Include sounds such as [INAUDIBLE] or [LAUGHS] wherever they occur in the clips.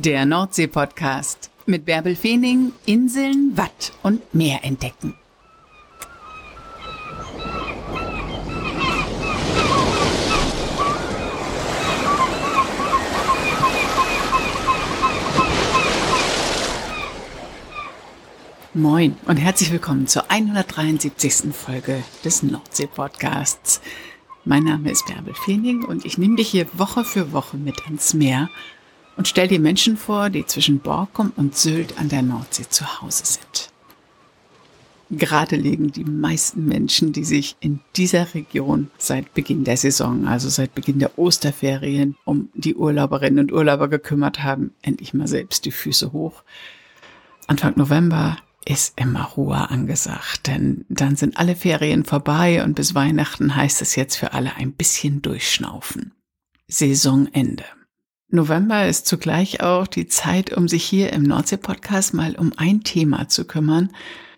Der Nordsee-Podcast mit Bärbel Feening, Inseln, Watt und Meer entdecken. Moin und herzlich willkommen zur 173. Folge des Nordsee-Podcasts. Mein Name ist Bärbel Feening und ich nehme dich hier Woche für Woche mit ans Meer – und stell dir Menschen vor, die zwischen Borkum und Sylt an der Nordsee zu Hause sind. Gerade liegen die meisten Menschen, die sich in dieser Region seit Beginn der Saison, also seit Beginn der Osterferien, um die Urlauberinnen und Urlauber gekümmert haben, endlich mal selbst die Füße hoch. Anfang November ist immer Ruhe angesagt, denn dann sind alle Ferien vorbei und bis Weihnachten heißt es jetzt für alle ein bisschen durchschnaufen. Saisonende. November ist zugleich auch die Zeit, um sich hier im Nordsee-Podcast mal um ein Thema zu kümmern,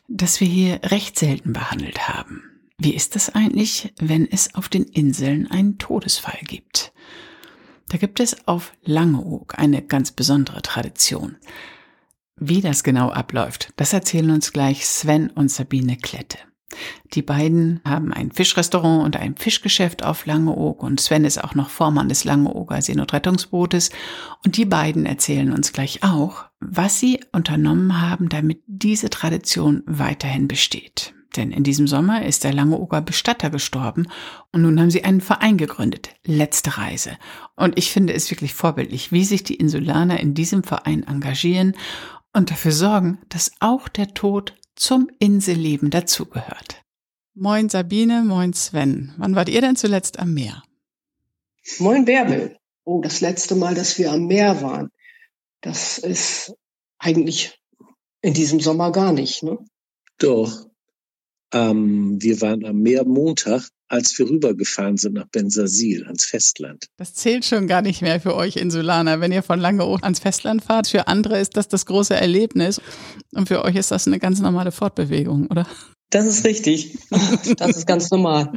das wir hier recht selten behandelt haben. Wie ist es eigentlich, wenn es auf den Inseln einen Todesfall gibt? Da gibt es auf Langeoog eine ganz besondere Tradition. Wie das genau abläuft, das erzählen uns gleich Sven und Sabine Klette. Die beiden haben ein Fischrestaurant und ein Fischgeschäft auf Langeoog und Sven ist auch noch Vormann des Langeooger Seenotrettungsbootes und die beiden erzählen uns gleich auch, was sie unternommen haben, damit diese Tradition weiterhin besteht. Denn in diesem Sommer ist der Langeoger Bestatter gestorben und nun haben sie einen Verein gegründet, Letzte Reise. Und ich finde es wirklich vorbildlich, wie sich die Insulaner in diesem Verein engagieren und dafür sorgen, dass auch der Tod zum Inselleben dazugehört. Moin Sabine, moin Sven. Wann wart ihr denn zuletzt am Meer? Moin Bärbel. Oh, das letzte Mal, dass wir am Meer waren. Das ist eigentlich in diesem Sommer gar nicht, ne? Doch. Ähm, wir waren am Meer Montag, als wir rübergefahren sind nach Bensasil ans Festland. Das zählt schon gar nicht mehr für euch Insulaner, wenn ihr von Langeoog ans Festland fahrt. Für andere ist das das große Erlebnis und für euch ist das eine ganz normale Fortbewegung, oder? Das ist richtig. [LAUGHS] Das ist ganz normal.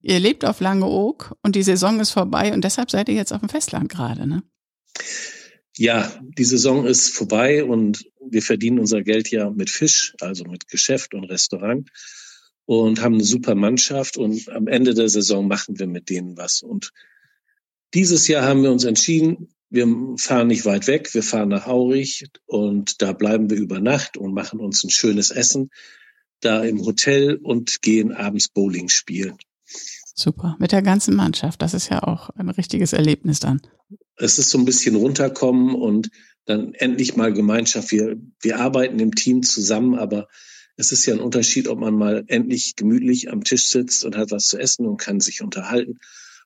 Ihr lebt auf Langeoog und die Saison ist vorbei und deshalb seid ihr jetzt auf dem Festland gerade, ne? Ja, die Saison ist vorbei und wir verdienen unser Geld ja mit Fisch, also mit Geschäft und Restaurant und haben eine super Mannschaft und am Ende der Saison machen wir mit denen was. Und dieses Jahr haben wir uns entschieden, wir fahren nicht weit weg, wir fahren nach Aurich und da bleiben wir über Nacht und machen uns ein schönes Essen da im Hotel und gehen abends Bowling spielen. Super, mit der ganzen Mannschaft. Das ist ja auch ein richtiges Erlebnis dann. Es ist so ein bisschen runterkommen und dann endlich mal Gemeinschaft. Wir, wir arbeiten im Team zusammen, aber es ist ja ein Unterschied, ob man mal endlich gemütlich am Tisch sitzt und hat was zu essen und kann sich unterhalten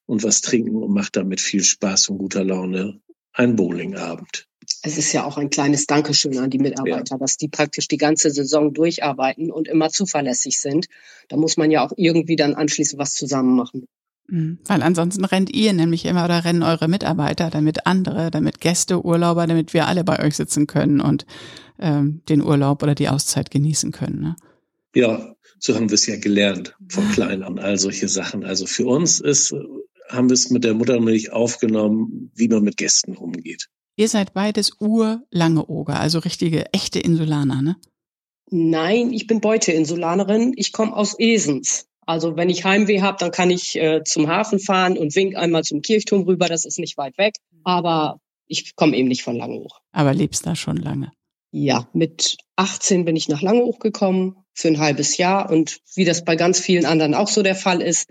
und was trinken und macht damit viel Spaß und guter Laune einen Bowlingabend. Es ist ja auch ein kleines Dankeschön an die Mitarbeiter, ja. dass die praktisch die ganze Saison durcharbeiten und immer zuverlässig sind. Da muss man ja auch irgendwie dann anschließend was zusammen machen. Mhm. Weil ansonsten rennt ihr nämlich immer oder rennen eure Mitarbeiter, damit andere, damit Gäste, Urlauber, damit wir alle bei euch sitzen können und ähm, den Urlaub oder die Auszeit genießen können. Ne? Ja, so haben wir es ja gelernt von klein an, all solche Sachen. Also für uns ist, haben wir es mit der Muttermilch aufgenommen, wie man mit Gästen umgeht. Ihr seid beides urlange Oger, also richtige, echte Insulaner, ne? Nein, ich bin Beuteinsulanerin. Ich komme aus Esens. Also wenn ich Heimweh habe, dann kann ich äh, zum Hafen fahren und wink einmal zum Kirchturm rüber. Das ist nicht weit weg. Aber ich komme eben nicht von Langeoog. Aber lebst da schon lange? Ja, mit 18 bin ich nach Langeoog gekommen für ein halbes Jahr. Und wie das bei ganz vielen anderen auch so der Fall ist,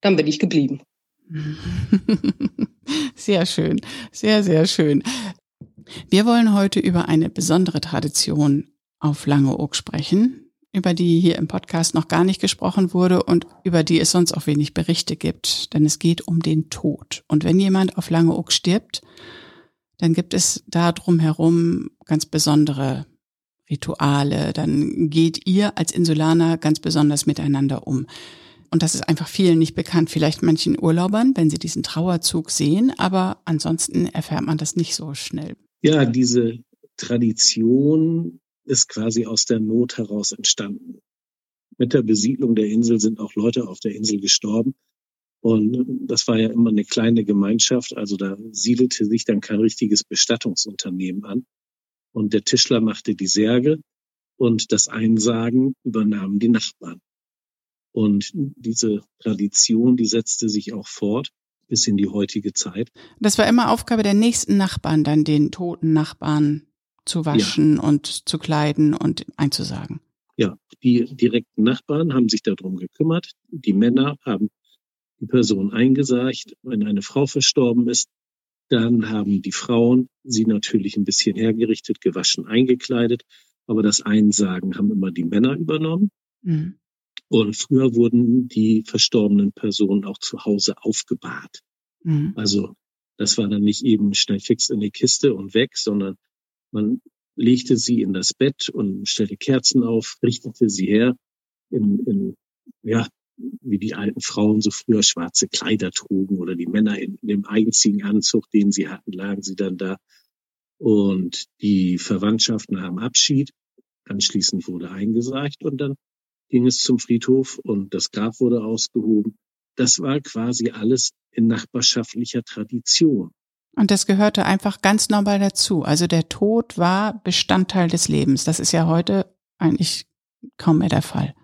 dann bin ich geblieben. [LAUGHS] Sehr schön, sehr, sehr schön. Wir wollen heute über eine besondere Tradition auf Langeoog sprechen, über die hier im Podcast noch gar nicht gesprochen wurde und über die es sonst auch wenig Berichte gibt, denn es geht um den Tod. Und wenn jemand auf Langeoog stirbt, dann gibt es da drumherum ganz besondere Rituale, dann geht ihr als Insulaner ganz besonders miteinander um. Und das ist einfach vielen nicht bekannt, vielleicht manchen Urlaubern, wenn sie diesen Trauerzug sehen, aber ansonsten erfährt man das nicht so schnell. Ja, diese Tradition ist quasi aus der Not heraus entstanden. Mit der Besiedlung der Insel sind auch Leute auf der Insel gestorben. Und das war ja immer eine kleine Gemeinschaft, also da siedelte sich dann kein richtiges Bestattungsunternehmen an. Und der Tischler machte die Särge und das Einsagen übernahmen die Nachbarn. Und diese Tradition, die setzte sich auch fort bis in die heutige Zeit. Das war immer Aufgabe der nächsten Nachbarn, dann den toten Nachbarn zu waschen ja. und zu kleiden und einzusagen. Ja, die direkten Nachbarn haben sich darum gekümmert. Die Männer haben die Person eingesagt. Wenn eine Frau verstorben ist, dann haben die Frauen sie natürlich ein bisschen hergerichtet, gewaschen, eingekleidet. Aber das Einsagen haben immer die Männer übernommen. Mhm. Und früher wurden die verstorbenen Personen auch zu Hause aufgebahrt. Mhm. Also das war dann nicht eben schnell fix in die Kiste und weg, sondern man legte sie in das Bett und stellte Kerzen auf, richtete sie her in, in ja, wie die alten Frauen so früher schwarze Kleider trugen oder die Männer in, dem einzigen Anzug, den sie hatten, lagen sie dann da. Und die Verwandtschaften haben Abschied. Anschließend wurde eingesagt und dann ging es zum Friedhof und das Grab wurde ausgehoben. Das war quasi alles in nachbarschaftlicher Tradition. Und das gehörte einfach ganz normal dazu. Also der Tod war Bestandteil des Lebens. Das ist ja heute eigentlich kaum mehr der Fall.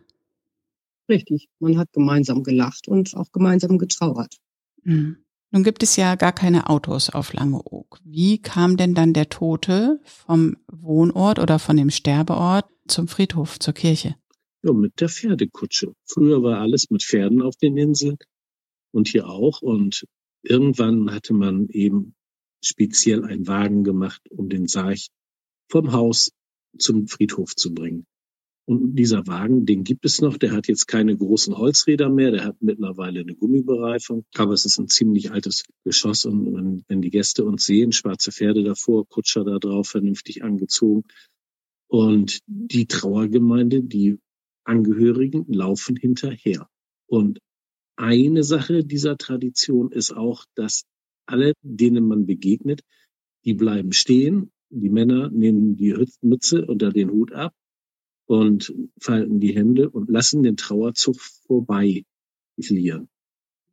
Richtig. Man hat gemeinsam gelacht und auch gemeinsam getrauert. Mhm. Nun gibt es ja gar keine Autos auf Langeoog. Wie kam denn dann der Tote vom Wohnort oder von dem Sterbeort zum Friedhof, zur Kirche? Ja, mit der Pferdekutsche. Früher war alles mit Pferden auf den Inseln und hier auch. Und irgendwann hatte man eben speziell einen Wagen gemacht, um den Sarg vom Haus zum Friedhof zu bringen. Und dieser Wagen, den gibt es noch, der hat jetzt keine großen Holzräder mehr, der hat mittlerweile eine Gummibereifung, aber es ist ein ziemlich altes Geschoss und wenn die Gäste uns sehen, schwarze Pferde davor, Kutscher da drauf, vernünftig angezogen. Und die Trauergemeinde, die Angehörigen laufen hinterher. Und eine Sache dieser Tradition ist auch, dass alle, denen man begegnet, die bleiben stehen. Die Männer nehmen die Mütze unter den Hut ab und falten die Hände und lassen den Trauerzug vorbei fliehen.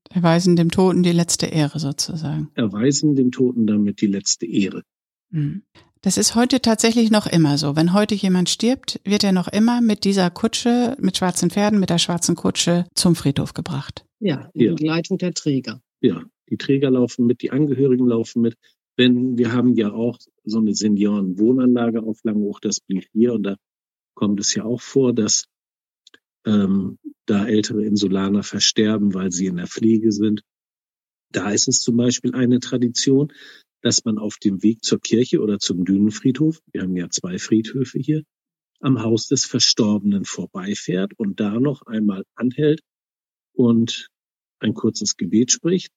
Erweisen dem Toten die letzte Ehre sozusagen. Erweisen dem Toten damit die letzte Ehre. Hm. Das ist heute tatsächlich noch immer so. Wenn heute jemand stirbt, wird er noch immer mit dieser Kutsche, mit schwarzen Pferden, mit der schwarzen Kutsche zum Friedhof gebracht. Ja, in ja. Begleitung der Träger. Ja, die Träger laufen mit, die Angehörigen laufen mit. Wenn, wir haben ja auch so eine Seniorenwohnanlage auf Langhoch, das blieb hier und da kommt es ja auch vor, dass ähm, da ältere Insulaner versterben, weil sie in der Pflege sind. Da ist es zum Beispiel eine Tradition, dass man auf dem Weg zur Kirche oder zum Dünenfriedhof, wir haben ja zwei Friedhöfe hier, am Haus des Verstorbenen vorbeifährt und da noch einmal anhält und ein kurzes Gebet spricht,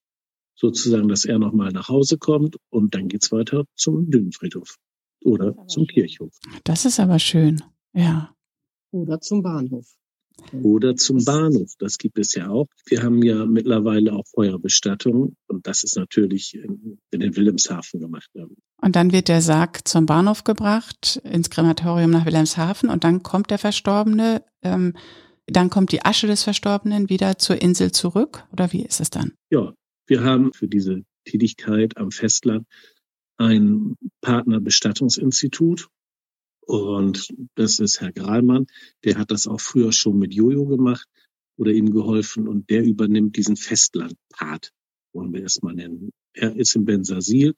sozusagen, dass er nochmal nach Hause kommt und dann geht's weiter zum Dünenfriedhof oder zum Kirchhof. Das ist aber schön. Ja. Oder zum Bahnhof. Oder zum Bahnhof. Das gibt es ja auch. Wir haben ja mittlerweile auch Feuerbestattung und das ist natürlich in, in den Wilhelmshaven gemacht. Und dann wird der Sarg zum Bahnhof gebracht, ins Krematorium nach Wilhelmshaven und dann kommt der Verstorbene, ähm, dann kommt die Asche des Verstorbenen wieder zur Insel zurück oder wie ist es dann? Ja, wir haben für diese Tätigkeit am Festland ein Partnerbestattungsinstitut und das ist Herr Grahlmann, der hat das auch früher schon mit Jojo gemacht oder ihm geholfen und der übernimmt diesen Festlandpart, wollen wir erstmal nennen. Er ist in Bensasil,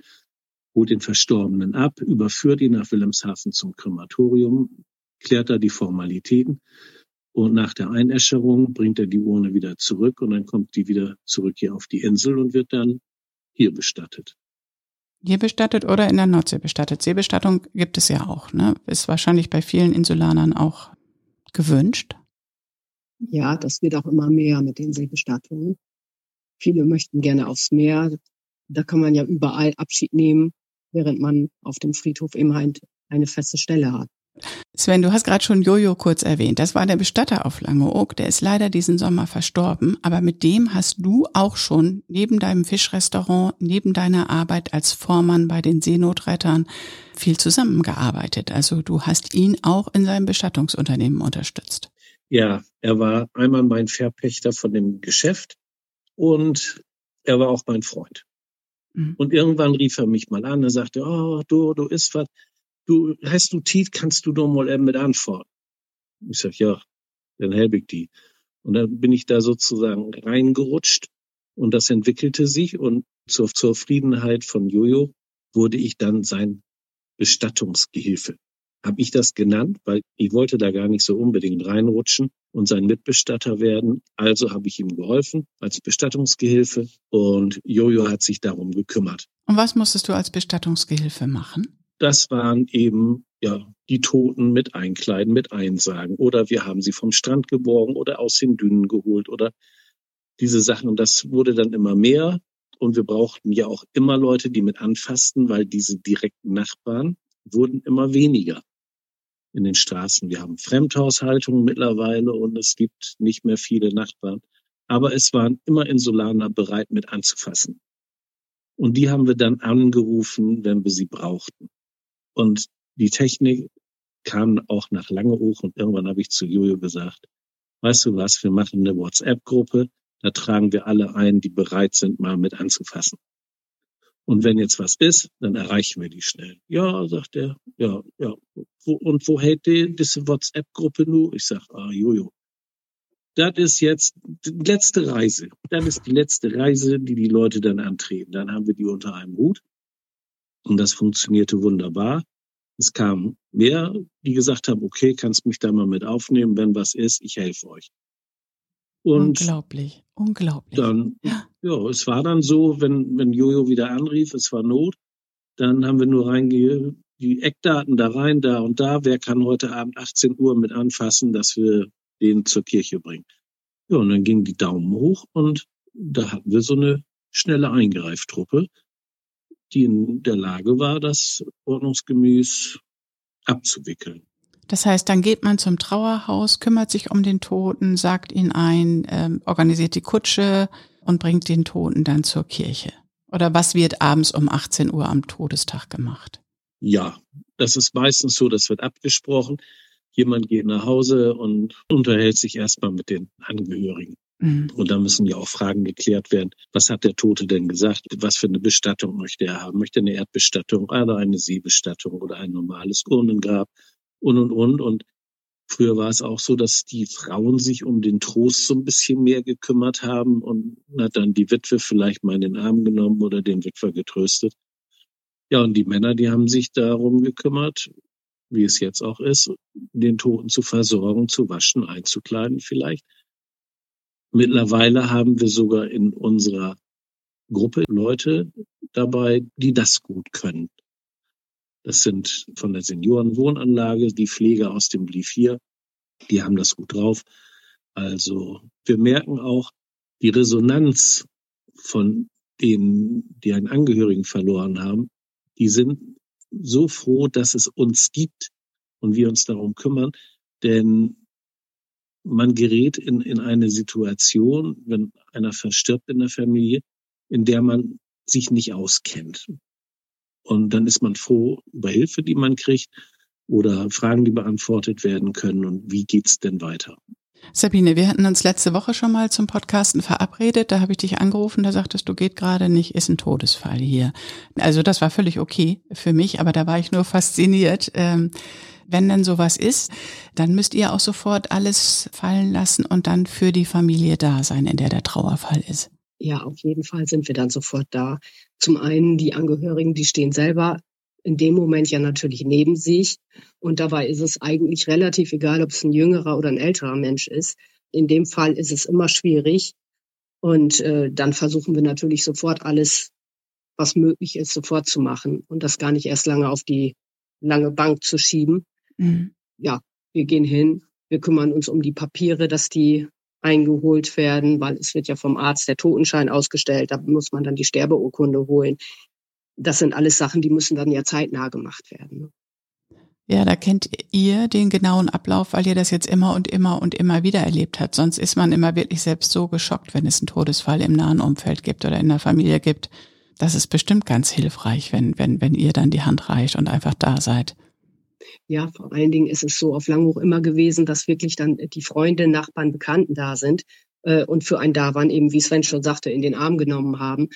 holt den Verstorbenen ab, überführt ihn nach Wilhelmshaven zum Krematorium, klärt da die Formalitäten und nach der Einäscherung bringt er die Urne wieder zurück und dann kommt die wieder zurück hier auf die Insel und wird dann hier bestattet. Hier bestattet oder in der Nordsee bestattet. Seebestattung gibt es ja auch, ne? Ist wahrscheinlich bei vielen Insulanern auch gewünscht. Ja, das wird auch immer mehr mit den Seebestattungen. Viele möchten gerne aufs Meer. Da kann man ja überall Abschied nehmen, während man auf dem Friedhof eben halt eine feste Stelle hat. Sven, du hast gerade schon Jojo kurz erwähnt. Das war der Bestatter auf Langeoog. Der ist leider diesen Sommer verstorben. Aber mit dem hast du auch schon neben deinem Fischrestaurant, neben deiner Arbeit als Vormann bei den Seenotrettern viel zusammengearbeitet. Also du hast ihn auch in seinem Bestattungsunternehmen unterstützt. Ja, er war einmal mein Verpächter von dem Geschäft und er war auch mein Freund. Mhm. Und irgendwann rief er mich mal an, er sagte, oh, du, du isst was, du, heißt du Tiet, kannst du doch mal eben mit antworten? Ich sag, ja, dann helfe ich die. Und dann bin ich da sozusagen reingerutscht und das entwickelte sich und zur Zufriedenheit von Jojo wurde ich dann sein Bestattungsgehilfe. Habe ich das genannt, weil ich wollte da gar nicht so unbedingt reinrutschen und sein Mitbestatter werden. Also habe ich ihm geholfen als Bestattungsgehilfe und Jojo hat sich darum gekümmert. Und was musstest du als Bestattungsgehilfe machen? Das waren eben ja die Toten mit einkleiden, mit einsagen oder wir haben sie vom Strand geborgen oder aus den Dünen geholt oder diese Sachen. Und das wurde dann immer mehr. Und wir brauchten ja auch immer Leute, die mit anfassten, weil diese direkten Nachbarn wurden immer weniger in den Straßen. Wir haben Fremdhaushaltungen mittlerweile und es gibt nicht mehr viele Nachbarn. Aber es waren immer Insulaner bereit, mit anzufassen. Und die haben wir dann angerufen, wenn wir sie brauchten. Und die Technik kam auch nach Langeoog und irgendwann habe ich zu Jojo gesagt, weißt du was, wir machen eine WhatsApp-Gruppe, da tragen wir alle ein, die bereit sind, mal mit anzufassen. Und wenn jetzt was ist, dann erreichen wir die schnell. Ja, sagt er, ja, ja. Und wo hält die, diese WhatsApp-Gruppe nur? Ich sag, ah, Jojo. Das ist jetzt die letzte Reise. Das ist die letzte Reise, die die Leute dann antreten. Dann haben wir die unter einem Hut. Und das funktionierte wunderbar. Es kamen mehr, die gesagt haben, okay, kannst mich da mal mit aufnehmen, wenn was ist, ich helfe euch. Und unglaublich, unglaublich. Dann, ja. ja, es war dann so, wenn, wenn Jojo wieder anrief, es war Not, dann haben wir nur reinge die Eckdaten da rein, da und da, wer kann heute Abend 18 Uhr mit anfassen, dass wir den zur Kirche bringen. Ja, und dann gingen die Daumen hoch und da hatten wir so eine schnelle Eingreiftruppe, die in der Lage war, das ordnungsgemäß abzuwickeln. Das heißt, dann geht man zum Trauerhaus, kümmert sich um den Toten, sagt ihn ein, ähm, organisiert die Kutsche und bringt den Toten dann zur Kirche. Oder was wird abends um 18 Uhr am Todestag gemacht? Ja, das ist meistens so, das wird abgesprochen. Jemand geht nach Hause und unterhält sich erstmal mit den Angehörigen. Mhm. Und da müssen ja auch Fragen geklärt werden. Was hat der Tote denn gesagt? Was für eine Bestattung möchte er haben? Möchte er eine Erdbestattung oder eine Seebestattung oder ein normales Urnengrab? und und und. Und früher war es auch so, dass die Frauen sich um den Trost so ein bisschen mehr gekümmert haben und hat dann die Witwe vielleicht mal in den Arm genommen oder den Witwer getröstet. Ja, und die Männer, die haben sich darum gekümmert, wie es jetzt auch ist, den Toten zu versorgen, zu waschen, einzukleiden vielleicht. Mittlerweile haben wir sogar in unserer Gruppe Leute dabei, die das gut können. Das sind von der Seniorenwohnanlage die Pfleger aus dem Blief hier. Die haben das gut drauf. Also wir merken auch die Resonanz von denen, die einen Angehörigen verloren haben. Die sind so froh, dass es uns gibt und wir uns darum kümmern. Denn man gerät in, in eine Situation, wenn einer verstirbt in der Familie, in der man sich nicht auskennt. Und dann ist man froh über Hilfe, die man kriegt oder Fragen, die beantwortet werden können und wie geht's denn weiter. Sabine, wir hatten uns letzte Woche schon mal zum Podcasten verabredet. Da habe ich dich angerufen, da sagtest du, geht gerade nicht, ist ein Todesfall hier. Also das war völlig okay für mich, aber da war ich nur fasziniert. Ähm, wenn denn sowas ist, dann müsst ihr auch sofort alles fallen lassen und dann für die Familie da sein, in der der Trauerfall ist. Ja, auf jeden Fall sind wir dann sofort da. Zum einen die Angehörigen, die stehen selber in dem Moment ja natürlich neben sich. Und dabei ist es eigentlich relativ egal, ob es ein jüngerer oder ein älterer Mensch ist. In dem Fall ist es immer schwierig. Und äh, dann versuchen wir natürlich sofort alles, was möglich ist, sofort zu machen und das gar nicht erst lange auf die lange Bank zu schieben. Mhm. Ja, wir gehen hin, wir kümmern uns um die Papiere, dass die eingeholt werden, weil es wird ja vom Arzt der Totenschein ausgestellt, da muss man dann die Sterbeurkunde holen. Das sind alles Sachen, die müssen dann ja zeitnah gemacht werden. Ne? Ja, da kennt ihr den genauen Ablauf, weil ihr das jetzt immer und immer und immer wieder erlebt habt. Sonst ist man immer wirklich selbst so geschockt, wenn es einen Todesfall im nahen Umfeld gibt oder in der Familie gibt. Das ist bestimmt ganz hilfreich, wenn, wenn, wenn ihr dann die Hand reicht und einfach da seid. Ja, vor allen Dingen ist es so auf Langhoch immer gewesen, dass wirklich dann die Freunde, Nachbarn, Bekannten da sind. äh, und für einen da waren, eben wie Sven schon sagte, in den Arm genommen haben,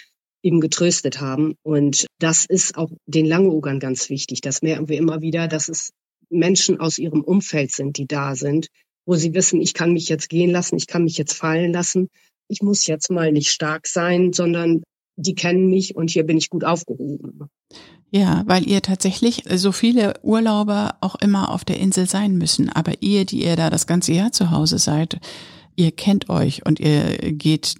eben getröstet haben. Und das ist auch den Langeogern ganz wichtig. Das merken wir immer wieder, dass es Menschen aus ihrem Umfeld sind, die da sind, wo sie wissen, ich kann mich jetzt gehen lassen, ich kann mich jetzt fallen lassen. Ich muss jetzt mal nicht stark sein, sondern die kennen mich und hier bin ich gut aufgehoben. Ja, weil ihr tatsächlich so viele Urlauber auch immer auf der Insel sein müssen. Aber ihr, die ihr da das ganze Jahr zu Hause seid, ihr kennt euch und ihr geht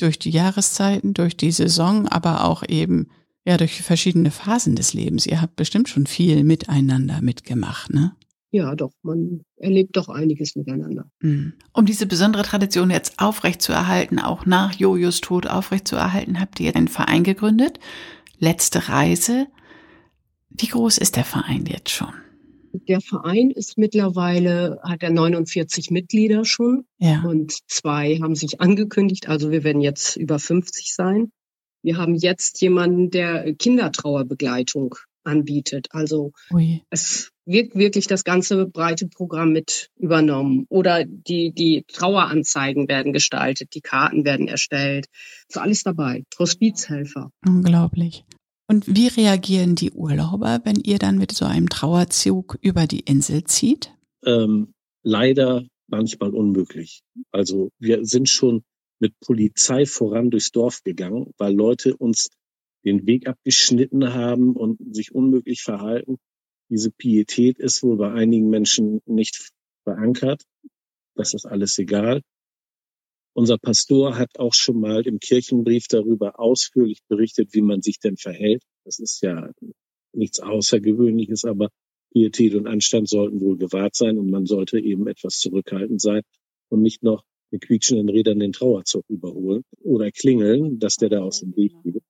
durch die Jahreszeiten, durch die Saison, aber auch eben ja durch verschiedene Phasen des Lebens. Ihr habt bestimmt schon viel miteinander mitgemacht, ne? Ja, doch, man erlebt doch einiges miteinander. Mhm. Um diese besondere Tradition jetzt aufrechtzuerhalten, auch nach Jojos Tod aufrechtzuerhalten, habt ihr einen Verein gegründet. Letzte Reise. Wie groß ist der Verein jetzt schon? Der Verein ist mittlerweile, hat er 49 Mitglieder schon. Ja. Und zwei haben sich angekündigt. Also wir werden jetzt über 50 sein. Wir haben jetzt jemanden, der Kindertrauerbegleitung anbietet. Also Ui. es wird wirklich das ganze breite Programm mit übernommen. Oder die, die Traueranzeigen werden gestaltet, die Karten werden erstellt. So alles dabei. Hospizhelfer. Unglaublich. Und wie reagieren die Urlauber, wenn ihr dann mit so einem Trauerzug über die Insel zieht? Ähm, leider manchmal unmöglich. Also wir sind schon mit Polizei voran durchs Dorf gegangen, weil Leute uns den Weg abgeschnitten haben und sich unmöglich verhalten. Diese Pietät ist wohl bei einigen Menschen nicht verankert. Das ist alles egal. Unser Pastor hat auch schon mal im Kirchenbrief darüber ausführlich berichtet, wie man sich denn verhält. Das ist ja nichts Außergewöhnliches, aber Pietät und Anstand sollten wohl gewahrt sein und man sollte eben etwas zurückhaltend sein und nicht noch mit quietschenden Rädern den Trauerzug überholen oder klingeln, dass der da aus dem Weg geht.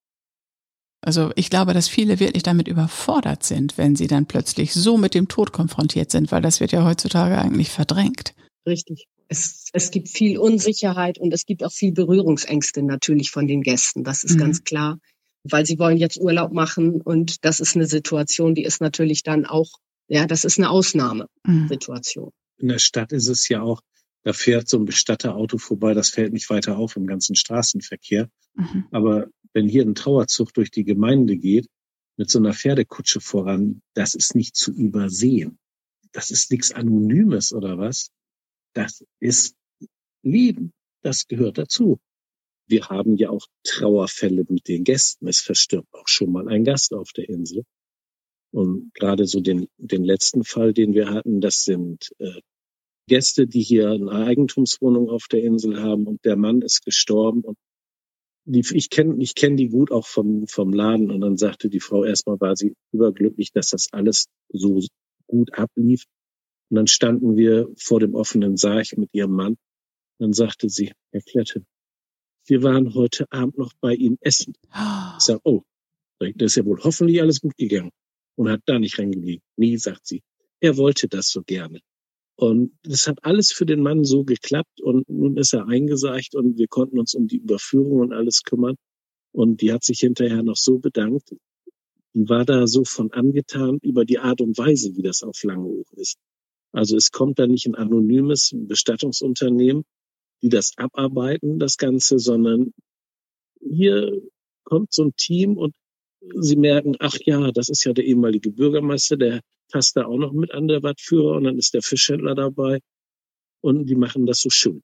Also ich glaube, dass viele wirklich damit überfordert sind, wenn sie dann plötzlich so mit dem Tod konfrontiert sind, weil das wird ja heutzutage eigentlich verdrängt. Richtig es, es gibt viel Unsicherheit und es gibt auch viel Berührungsängste natürlich von den Gästen. Das ist mhm. ganz klar, weil sie wollen jetzt Urlaub machen und das ist eine Situation, die ist natürlich dann auch, ja, das ist eine Ausnahmesituation. Mhm. In der Stadt ist es ja auch, da fährt so ein Bestatterauto vorbei, das fällt nicht weiter auf im ganzen Straßenverkehr. Mhm. Aber wenn hier ein Trauerzug durch die Gemeinde geht, mit so einer Pferdekutsche voran, das ist nicht zu übersehen. Das ist nichts Anonymes oder was? Das ist Leben. Das gehört dazu. Wir haben ja auch Trauerfälle mit den Gästen. Es verstirbt auch schon mal ein Gast auf der Insel. Und gerade so den, den letzten Fall, den wir hatten, das sind äh, Gäste, die hier eine Eigentumswohnung auf der Insel haben und der Mann ist gestorben und die, ich kenne ich kenn die gut auch vom, vom Laden und dann sagte die Frau erstmal war sie überglücklich, dass das alles so gut ablief. Und dann standen wir vor dem offenen Sarg mit ihrem Mann. Dann sagte sie, Herr Klette, wir waren heute Abend noch bei Ihnen essen. Ich sage, oh, das ist ja wohl hoffentlich alles gut gegangen. Und hat da nicht reingelegt. Nie, sagt sie. Er wollte das so gerne. Und das hat alles für den Mann so geklappt und nun ist er eingeseicht und wir konnten uns um die Überführung und alles kümmern. Und die hat sich hinterher noch so bedankt. Die war da so von angetan über die Art und Weise, wie das auf Langeoog ist. Also es kommt da nicht ein anonymes Bestattungsunternehmen, die das abarbeiten, das Ganze, sondern hier kommt so ein Team und sie merken, ach ja, das ist ja der ehemalige Bürgermeister, der passt da auch noch mit an der Wattführer und dann ist der Fischhändler dabei und die machen das so schön.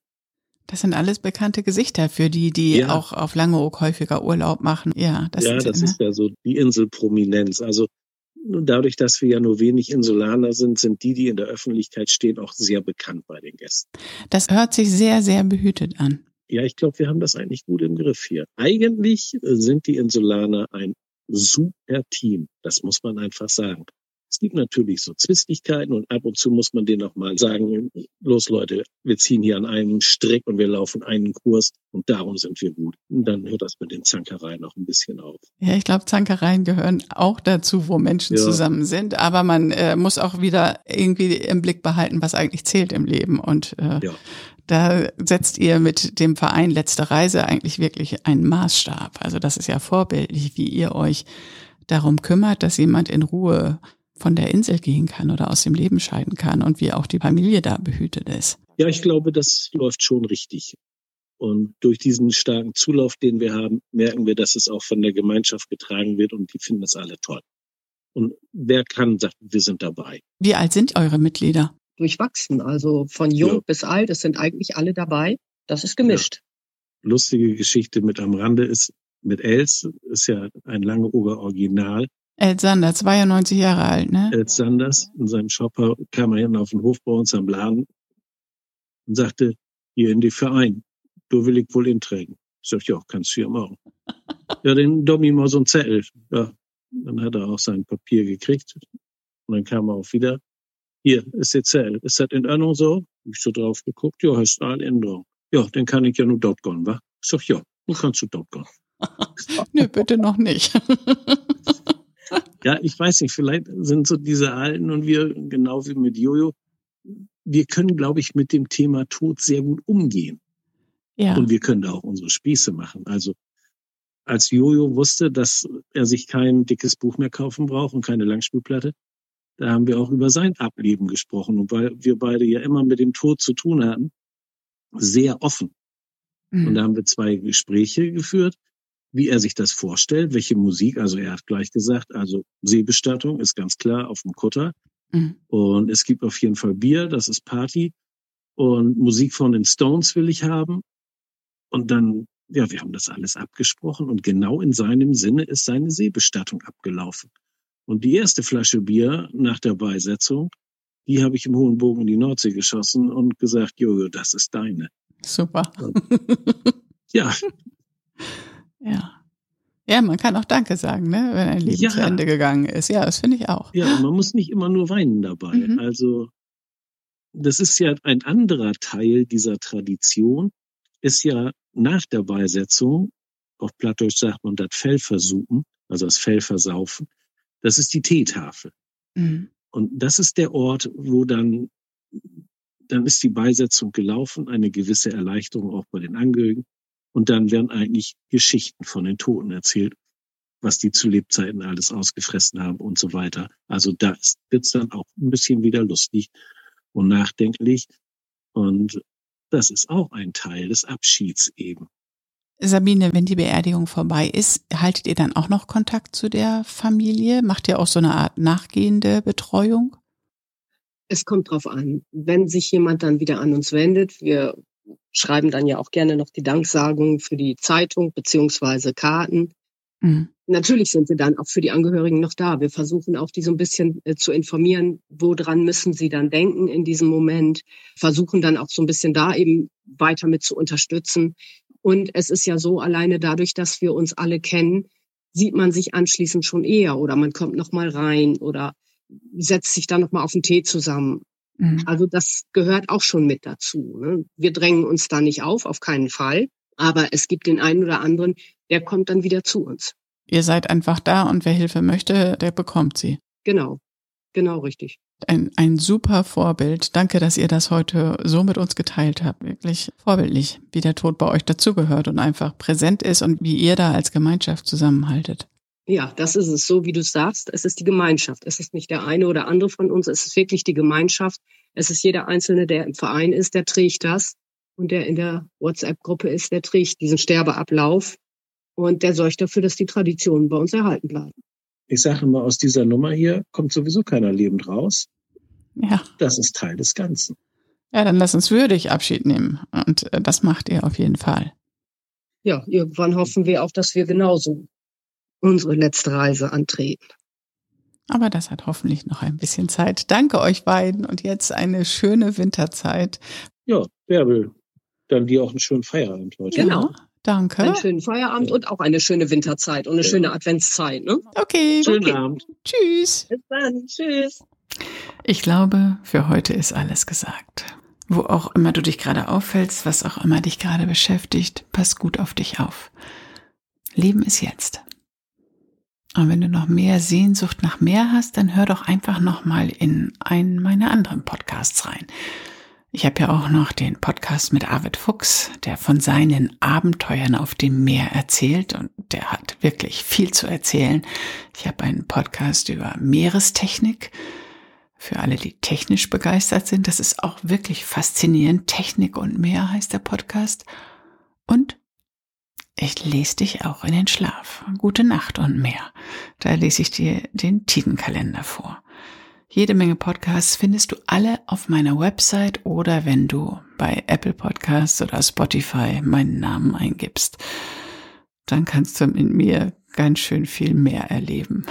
Das sind alles bekannte Gesichter für die, die ja. auch auf Langeoog häufiger Urlaub machen. Ja, das, ja, das ist ja so die Inselprominenz. Also dadurch, dass wir ja nur wenig Insulaner sind, sind die, die in der Öffentlichkeit stehen, auch sehr bekannt bei den Gästen. Das hört sich sehr, sehr behütet an. Ja, ich glaube, wir haben das eigentlich gut im Griff hier. Eigentlich sind die Insulaner ein super Team. Das muss man einfach sagen. Es gibt natürlich so Zwistigkeiten und ab und zu muss man denen auch mal sagen, los Leute, wir ziehen hier an einem Strick und wir laufen einen Kurs und darum sind wir gut. Und dann hört das mit den Zankereien auch ein bisschen auf. Ja, ich glaube, Zankereien gehören auch dazu, wo Menschen ja. zusammen sind, aber man äh, muss auch wieder irgendwie im Blick behalten, was eigentlich zählt im Leben und äh, ja. Da setzt ihr mit dem Verein Letzte Reise eigentlich wirklich einen Maßstab. Also das ist ja vorbildlich, wie ihr euch darum kümmert, dass jemand in Ruhe von der Insel gehen kann oder aus dem Leben scheiden kann und wie auch die Familie da behütet ist. Ja, ich glaube, das läuft schon richtig. Und durch diesen starken Zulauf, den wir haben, merken wir, dass es auch von der Gemeinschaft getragen wird und die finden es alle toll. Und wer kann, sagt, wir sind dabei. Wie alt sind eure Mitglieder? Durchwachsen, also von jung ja. bis alt, es sind eigentlich alle dabei. Das ist gemischt. Ja. Lustige Geschichte mit am Rande ist, mit Els, ist ja ein lange Oger Original. Els Sanders, 92 Jahre alt, ne? Els Sanders, in seinem Shopper kam er hinten auf den Hof bei uns am Laden und sagte, hier in die Verein, du will ich wohl inträgen. Ich sag, ja, kannst du ja machen. [LAUGHS] ja, den Dommi mal so ein Zettel. Ja, dann hat er auch sein Papier gekriegt. Und dann kam er auch wieder. Hier ist der Zettel. Ist das in Ordnung so? Hab ich so drauf geguckt. Ja, ist eine Änderung. Ja, dann kann ich ja nur dort gehen, wa? Ich sag, ja, dann kannst du dort gehen. [LAUGHS] Nö, bitte noch nicht. [LAUGHS] ja, ich weiß nicht, vielleicht sind so diese Alten und wir, genau wie mit Jojo, wir können, glaube ich, mit dem Thema Tod sehr gut umgehen. Ja. Und wir können da auch unsere Spieße machen. Also als Jojo wusste, dass er sich kein dickes Buch mehr kaufen braucht und keine Langspielplatte, da haben wir auch über sein Ableben gesprochen. Und weil wir beide ja immer mit dem Tod zu tun hatten, sehr offen. Mhm. Und da haben wir zwei Gespräche geführt, wie er sich das vorstellt, welche Musik, also er hat gleich gesagt, also Seebestattung ist ganz klar auf dem Kutter. Mhm. Und es gibt auf jeden Fall Bier, das ist Party. Und Musik von den Stones will ich haben. Und dann, ja, wir haben das alles abgesprochen und genau in seinem Sinne ist seine Seebestattung abgelaufen. Und die erste Flasche Bier nach der Beisetzung, die habe ich im Hohen Bogen in die Nordsee geschossen und gesagt, Jojo, das ist deine. Super. ja. [LAUGHS] Ja. Ja, man kann auch Danke sagen, ne, wenn ein Leben ja. zu Ende gegangen ist. Ja, das finde ich auch. Ja, man muss nicht immer nur weinen dabei. Mhm. Also, das ist ja ein anderer Teil dieser Tradition, ist ja nach der Beisetzung, auf Plattdeutsch sagt man das Fell versuchen, also das Fell versaufen, das ist die Teetafel. Mhm. Und das ist der Ort, wo dann, dann ist die Beisetzung gelaufen, eine gewisse Erleichterung auch bei den Angehörigen. Und dann werden eigentlich Geschichten von den Toten erzählt, was die zu Lebzeiten alles ausgefressen haben und so weiter. Also da wird's dann auch ein bisschen wieder lustig und nachdenklich. Und das ist auch ein Teil des Abschieds eben. Sabine, wenn die Beerdigung vorbei ist, haltet ihr dann auch noch Kontakt zu der Familie? Macht ihr auch so eine Art nachgehende Betreuung? Es kommt drauf an. Wenn sich jemand dann wieder an uns wendet, wir schreiben dann ja auch gerne noch die Danksagung für die Zeitung beziehungsweise Karten. Mhm. Natürlich sind wir dann auch für die Angehörigen noch da. Wir versuchen auch die so ein bisschen äh, zu informieren, woran müssen sie dann denken in diesem Moment, versuchen dann auch so ein bisschen da eben weiter mit zu unterstützen. Und es ist ja so, alleine dadurch, dass wir uns alle kennen, sieht man sich anschließend schon eher oder man kommt noch mal rein oder setzt sich dann noch mal auf den Tee zusammen. Mhm. Also das gehört auch schon mit dazu. Ne? Wir drängen uns da nicht auf, auf keinen Fall. Aber es gibt den einen oder anderen, der kommt dann wieder zu uns. Ihr seid einfach da und wer Hilfe möchte, der bekommt sie. Genau, genau richtig. Ein, ein super Vorbild. Danke, dass ihr das heute so mit uns geteilt habt. Wirklich vorbildlich, wie der Tod bei euch dazugehört und einfach präsent ist und wie ihr da als Gemeinschaft zusammenhaltet. Ja, das ist es, so wie du sagst. Es ist die Gemeinschaft. Es ist nicht der eine oder andere von uns. Es ist wirklich die Gemeinschaft. Es ist jeder Einzelne, der im Verein ist, der trägt das. Und der in der WhatsApp-Gruppe ist, der trägt diesen Sterbeablauf. Und der sorgt dafür, dass die Traditionen bei uns erhalten bleiben. Ich sage mal, aus dieser Nummer hier kommt sowieso keiner lebend raus. Ja. Das ist Teil des Ganzen. Ja, dann lass uns würdig Abschied nehmen. Und äh, das macht ihr auf jeden Fall. Ja, irgendwann hoffen wir auch, dass wir genauso unsere letzte Reise antreten. Aber das hat hoffentlich noch ein bisschen Zeit. Danke euch beiden und jetzt eine schöne Winterzeit. Ja, Bärbel, dann dir auch einen schönen Feierabend heute. Genau. Danke. Einen schönen Feierabend und auch eine schöne Winterzeit und eine ja. schöne Adventszeit. Ne? Okay. Schönen okay. Abend. Tschüss. Bis dann. Tschüss. Ich glaube, für heute ist alles gesagt. Wo auch immer du dich gerade auffällst, was auch immer dich gerade beschäftigt, pass gut auf dich auf. Leben ist jetzt. Und wenn du noch mehr Sehnsucht nach mehr hast, dann hör doch einfach noch mal in einen meiner anderen Podcasts rein. Ich habe ja auch noch den Podcast mit Arvid Fuchs, der von seinen Abenteuern auf dem Meer erzählt und der hat wirklich viel zu erzählen. Ich habe einen Podcast über Meerestechnik. Für alle, die technisch begeistert sind, das ist auch wirklich faszinierend. Technik und Meer heißt der Podcast. Und ich lese dich auch in den Schlaf. Gute Nacht und mehr. Da lese ich dir den Tidenkalender vor. Jede Menge Podcasts findest du alle auf meiner Website oder wenn du bei Apple Podcasts oder Spotify meinen Namen eingibst. Dann kannst du mit mir ganz schön viel mehr erleben.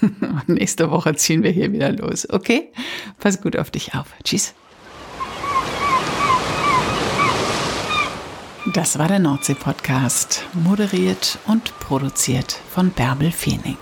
[LAUGHS] nächste Woche ziehen wir hier wieder los. Okay? Pass gut auf dich auf. Tschüss. Das war der Nordsee-Podcast, moderiert und produziert von Bärbel Feening.